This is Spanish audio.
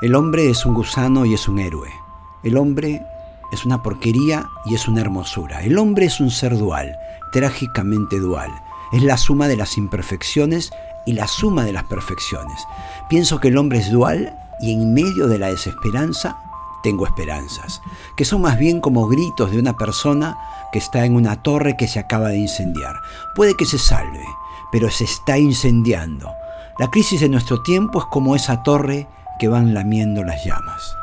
El hombre es un gusano y es un héroe. El hombre es una porquería y es una hermosura. El hombre es un ser dual, trágicamente dual. Es la suma de las imperfecciones y la suma de las perfecciones. Pienso que el hombre es dual y en medio de la desesperanza tengo esperanzas, que son más bien como gritos de una persona que está en una torre que se acaba de incendiar. Puede que se salve, pero se está incendiando. La crisis de nuestro tiempo es como esa torre que van lamiendo las llamas.